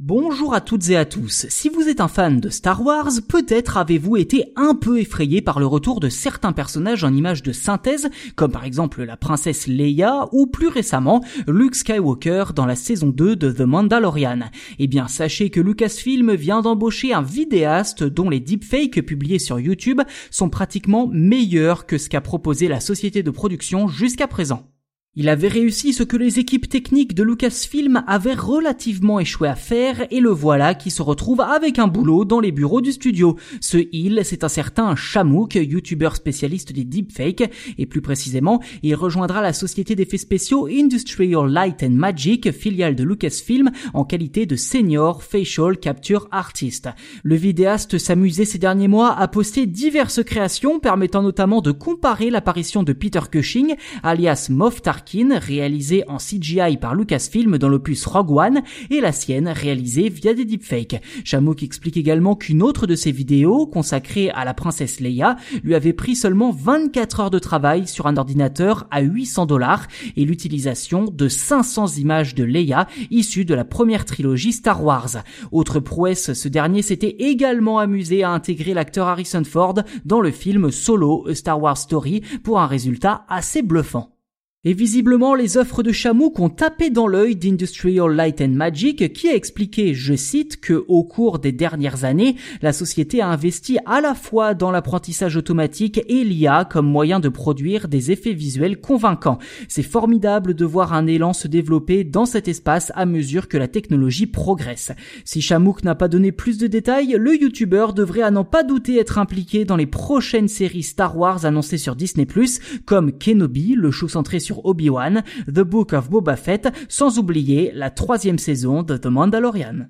Bonjour à toutes et à tous. Si vous êtes un fan de Star Wars, peut-être avez-vous été un peu effrayé par le retour de certains personnages en images de synthèse, comme par exemple la princesse Leia ou plus récemment Luke Skywalker dans la saison 2 de The Mandalorian. Eh bien, sachez que Lucasfilm vient d'embaucher un vidéaste dont les deepfakes publiés sur YouTube sont pratiquement meilleurs que ce qu'a proposé la société de production jusqu'à présent. Il avait réussi ce que les équipes techniques de Lucasfilm avaient relativement échoué à faire et le voilà qui se retrouve avec un boulot dans les bureaux du studio. Ce il, c'est un certain Shamouk, youtubeur spécialiste des deepfakes et plus précisément, il rejoindra la société d'effets spéciaux Industrial Light and Magic, filiale de Lucasfilm, en qualité de senior facial capture artist. Le vidéaste s'amusait ces derniers mois à poster diverses créations permettant notamment de comparer l'apparition de Peter Cushing, alias Moff Tarkin réalisée en CGI par Lucasfilm dans l'opus Rogue One, et la sienne réalisée via des deepfakes. Chamouk explique également qu'une autre de ses vidéos, consacrée à la princesse Leia, lui avait pris seulement 24 heures de travail sur un ordinateur à 800 dollars et l'utilisation de 500 images de Leia issues de la première trilogie Star Wars. Autre prouesse, ce dernier s'était également amusé à intégrer l'acteur Harrison Ford dans le film Solo Star Wars Story pour un résultat assez bluffant. Et visiblement, les offres de Chamouk ont tapé dans l'œil d'Industrial Light and Magic qui a expliqué, je cite, que au cours des dernières années, la société a investi à la fois dans l'apprentissage automatique et l'IA comme moyen de produire des effets visuels convaincants. C'est formidable de voir un élan se développer dans cet espace à mesure que la technologie progresse. Si Chamouk n'a pas donné plus de détails, le YouTuber devrait à n'en pas douter être impliqué dans les prochaines séries Star Wars annoncées sur Disney+, comme Kenobi, le show centré Obi-Wan, The Book of Boba Fett, sans oublier la troisième saison de The Mandalorian.